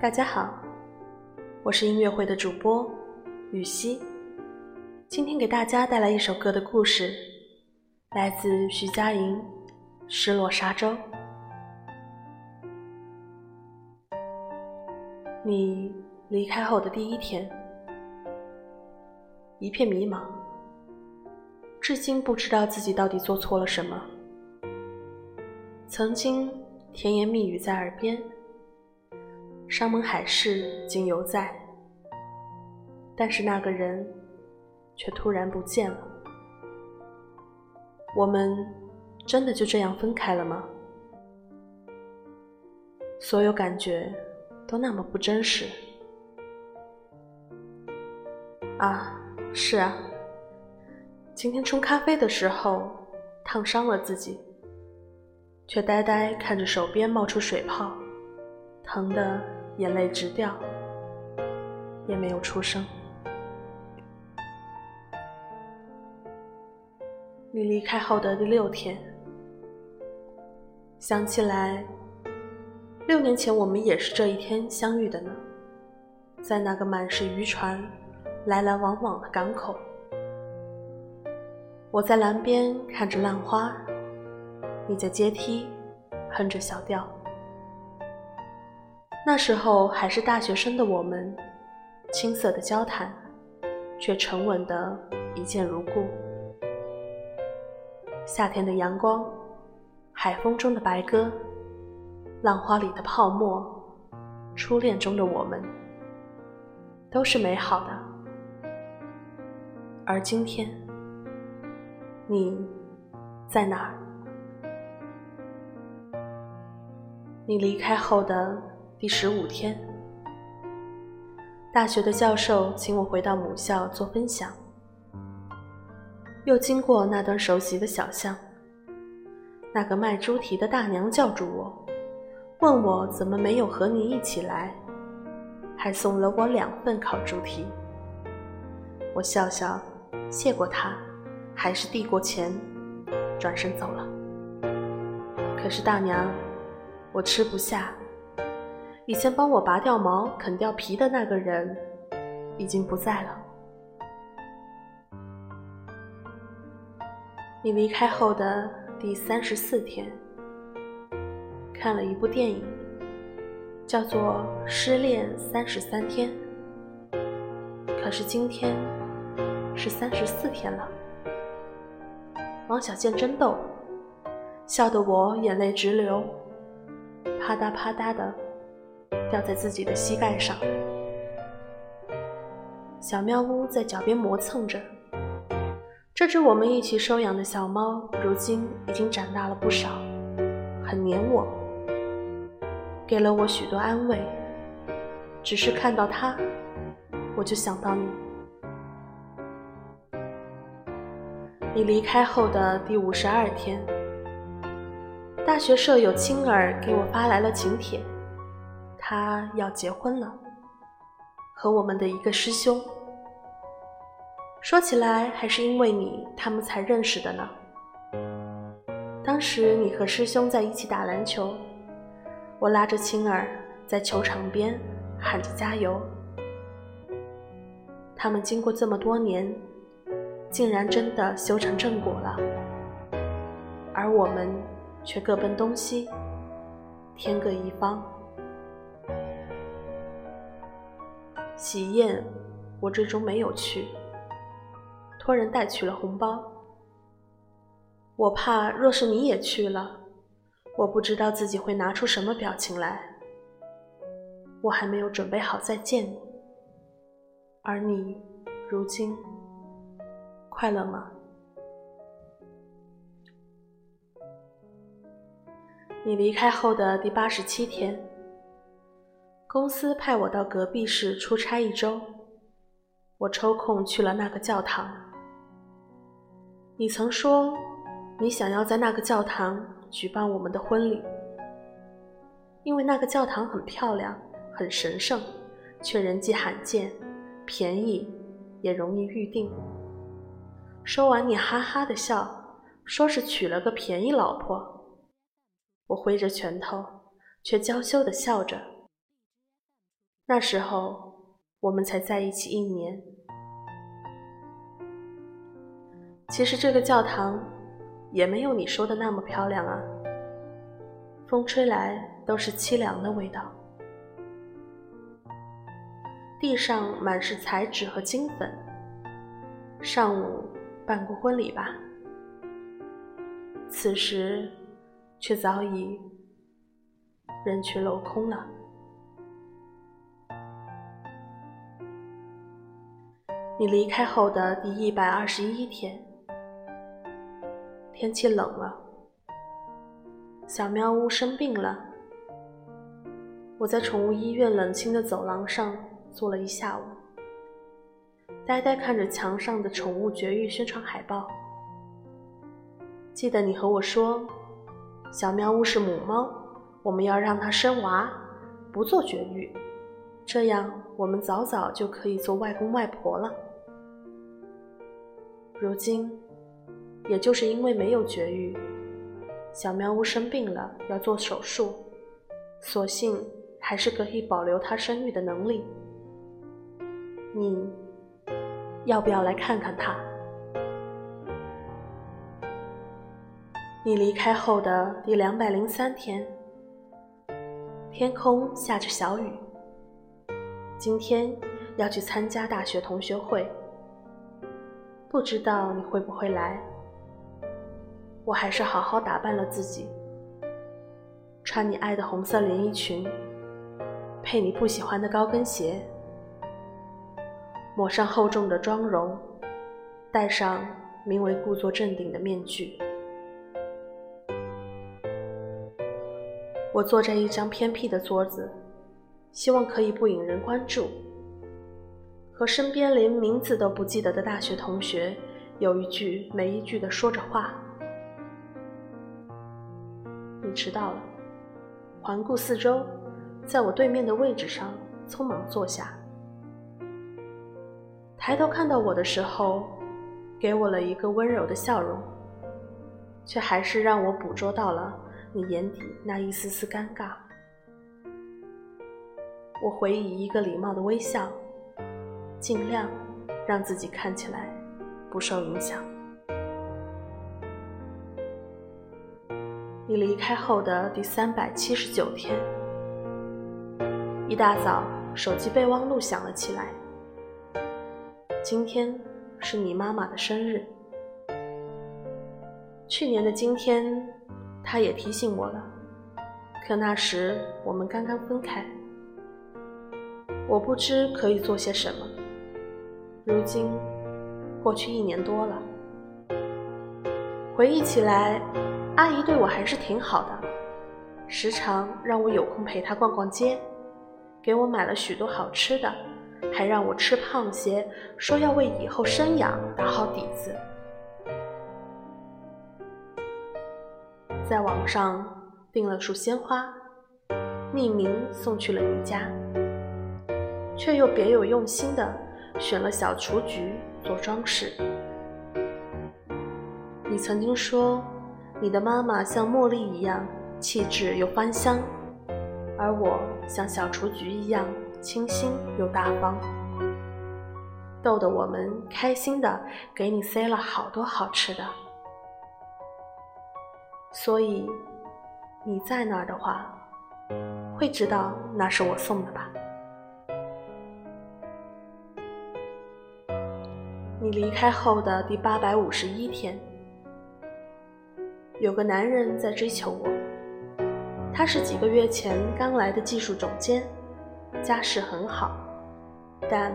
大家好，我是音乐会的主播雨熙，今天给大家带来一首歌的故事，来自徐佳莹《失落沙洲》。你离开后的第一天，一片迷茫，至今不知道自己到底做错了什么。曾经甜言蜜语在耳边。山盟海誓今犹在，但是那个人却突然不见了。我们真的就这样分开了吗？所有感觉都那么不真实。啊，是啊，今天冲咖啡的时候烫伤了自己，却呆呆看着手边冒出水泡，疼的。眼泪直掉，也没有出声。你离开后的第六天，想起来，六年前我们也是这一天相遇的呢，在那个满是渔船来来往往的港口。我在栏边看着浪花，你在阶梯哼着小调。那时候还是大学生的我们，青涩的交谈，却沉稳的一见如故。夏天的阳光，海风中的白鸽，浪花里的泡沫，初恋中的我们，都是美好的。而今天，你在哪儿？你离开后的。第十五天，大学的教授请我回到母校做分享。又经过那段熟悉的小巷，那个卖猪蹄的大娘叫住我，问我怎么没有和你一起来，还送了我两份烤猪蹄。我笑笑，谢过她，还是递过钱，转身走了。可是大娘，我吃不下。以前帮我拔掉毛、啃掉皮的那个人，已经不在了。你离开后的第三十四天，看了一部电影，叫做《失恋三十三天》。可是今天是三十四天了。王小贱真逗，笑得我眼泪直流，啪嗒啪嗒的。掉在自己的膝盖上，小喵呜在脚边磨蹭着。这只我们一起收养的小猫，如今已经长大了不少，很黏我，给了我许多安慰。只是看到它，我就想到你。你离开后的第五十二天，大学舍友青儿给我发来了请帖。他要结婚了，和我们的一个师兄。说起来，还是因为你，他们才认识的呢。当时你和师兄在一起打篮球，我拉着青儿在球场边喊着加油。他们经过这么多年，竟然真的修成正果了，而我们却各奔东西，天各一方。喜宴，我最终没有去，托人带去了红包。我怕，若是你也去了，我不知道自己会拿出什么表情来。我还没有准备好再见你，而你，如今快乐吗？你离开后的第八十七天。公司派我到隔壁市出差一周，我抽空去了那个教堂。你曾说，你想要在那个教堂举办我们的婚礼，因为那个教堂很漂亮、很神圣，却人迹罕见，便宜，也容易预定。说完，你哈哈的笑，说是娶了个便宜老婆。我挥着拳头，却娇羞的笑着。那时候我们才在一起一年。其实这个教堂也没有你说的那么漂亮啊，风吹来都是凄凉的味道。地上满是彩纸和金粉。上午办过婚礼吧？此时却早已人去楼空了。你离开后的第一百二十一天，天气冷了，小喵屋生病了，我在宠物医院冷清的走廊上。坐了一下午，呆呆看着墙上的宠物绝育宣传海报。记得你和我说，小喵屋是母猫，我们要让它生娃，不做绝育，这样我们早早就可以做外公外婆了。如今，也就是因为没有绝育，小喵呜生病了要做手术，所幸还是可以保留它生育的能力。你要不要来看看他？你离开后的第两百零三天，天空下着小雨。今天要去参加大学同学会，不知道你会不会来？我还是好好打扮了自己，穿你爱的红色连衣裙，配你不喜欢的高跟鞋。抹上厚重的妆容，戴上名为“故作镇定”的面具。我坐在一张偏僻的桌子，希望可以不引人关注，和身边连名字都不记得的大学同学有一句没一句的说着话。你迟到了，环顾四周，在我对面的位置上匆忙坐下。抬头看到我的时候，给我了一个温柔的笑容，却还是让我捕捉到了你眼底那一丝丝尴尬。我回以一个礼貌的微笑，尽量让自己看起来不受影响。你离开后的第三百七十九天，一大早，手机备忘录响了起来。今天是你妈妈的生日。去年的今天，她也提醒我了，可那时我们刚刚分开。我不知可以做些什么。如今过去一年多了，回忆起来，阿姨对我还是挺好的，时常让我有空陪她逛逛街，给我买了许多好吃的。还让我吃胖些，说要为以后生养打好底子。在网上订了束鲜花，匿名送去了你家，却又别有用心的选了小雏菊做装饰。你曾经说，你的妈妈像茉莉一样气质又芳香，而我像小雏菊一样。清新又大方，逗得我们开心的给你塞了好多好吃的。所以你在那儿的话，会知道那是我送的吧？你离开后的第八百五十一天，有个男人在追求我，他是几个月前刚来的技术总监。家世很好，但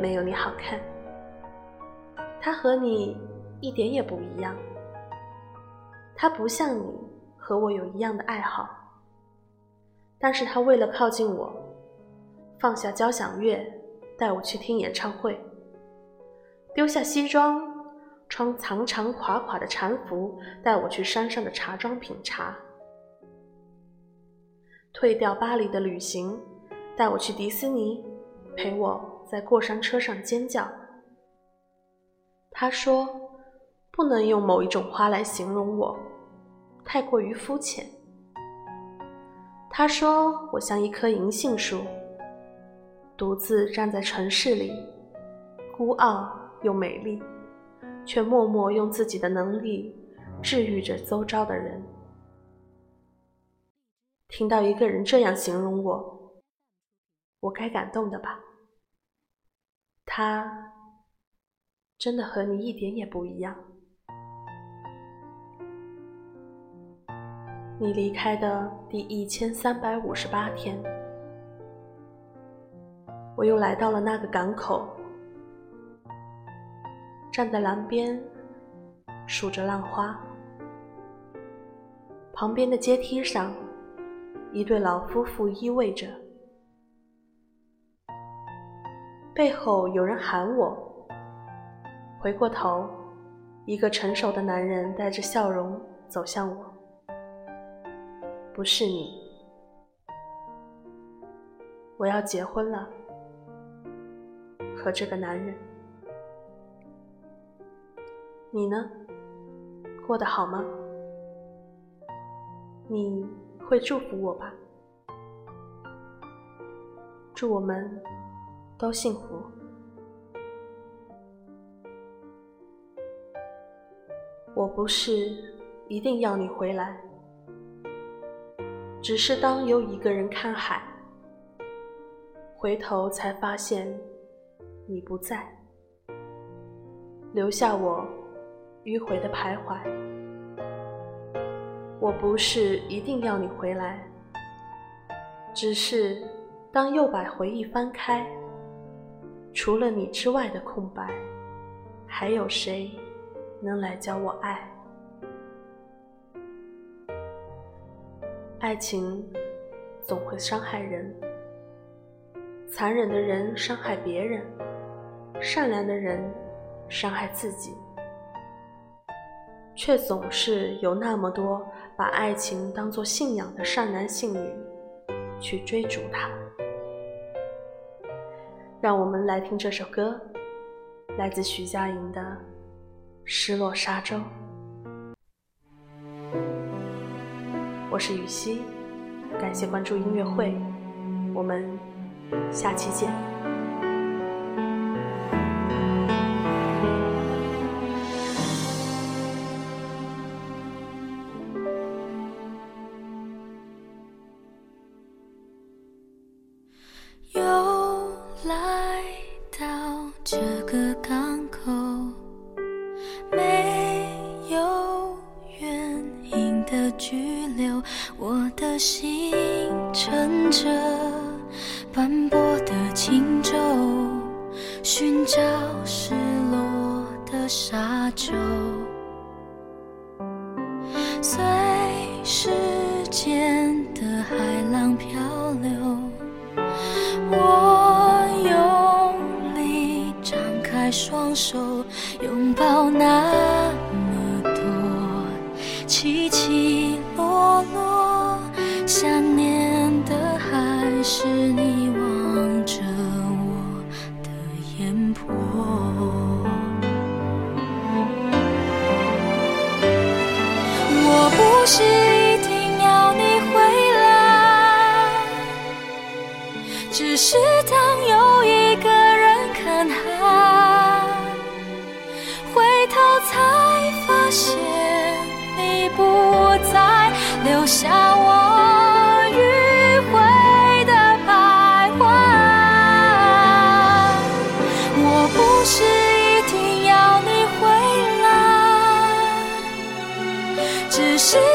没有你好看。他和你一点也不一样，他不像你和我有一样的爱好，但是他为了靠近我，放下交响乐带我去听演唱会，丢下西装穿长长垮垮的禅服带我去山上的茶庄品茶。退掉巴黎的旅行，带我去迪士尼，陪我在过山车上尖叫。他说：“不能用某一种花来形容我，太过于肤浅。”他说我像一棵银杏树，独自站在城市里，孤傲又美丽，却默默用自己的能力治愈着周遭的人。听到一个人这样形容我，我该感动的吧？他真的和你一点也不一样。你离开的第一千三百五十八天，我又来到了那个港口，站在栏边数着浪花。旁边的阶梯上，一对老夫妇依偎着，背后有人喊我。回过头，一个成熟的男人带着笑容走向我。不是你，我要结婚了，和这个男人。你呢？过得好吗？你会祝福我吧？祝我们都幸福。我不是一定要你回来。只是当有一个人看海，回头才发现你不在，留下我迂回的徘徊。我不是一定要你回来，只是当又把回忆翻开，除了你之外的空白，还有谁能来教我爱？爱情总会伤害人，残忍的人伤害别人，善良的人伤害自己，却总是有那么多把爱情当作信仰的善男信女去追逐它。让我们来听这首歌，来自徐佳莹的《失落沙洲》。我是雨熙，感谢关注音乐会，我们下期见。的拘留。我的心乘着斑驳的轻舟，寻找失落的沙洲。是你是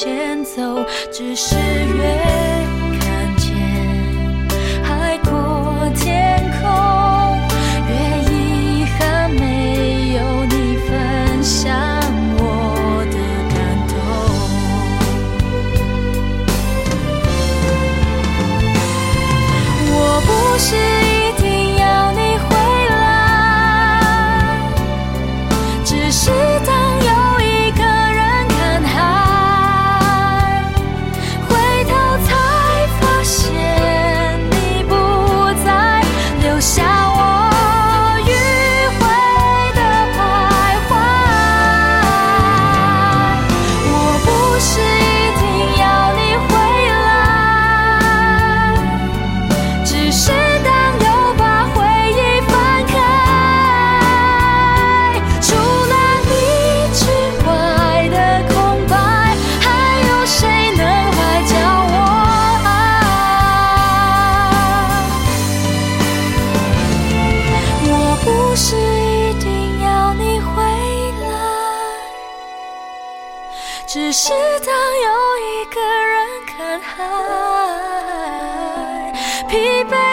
前走只是远不是一定要你回来只是当又一个人看海疲惫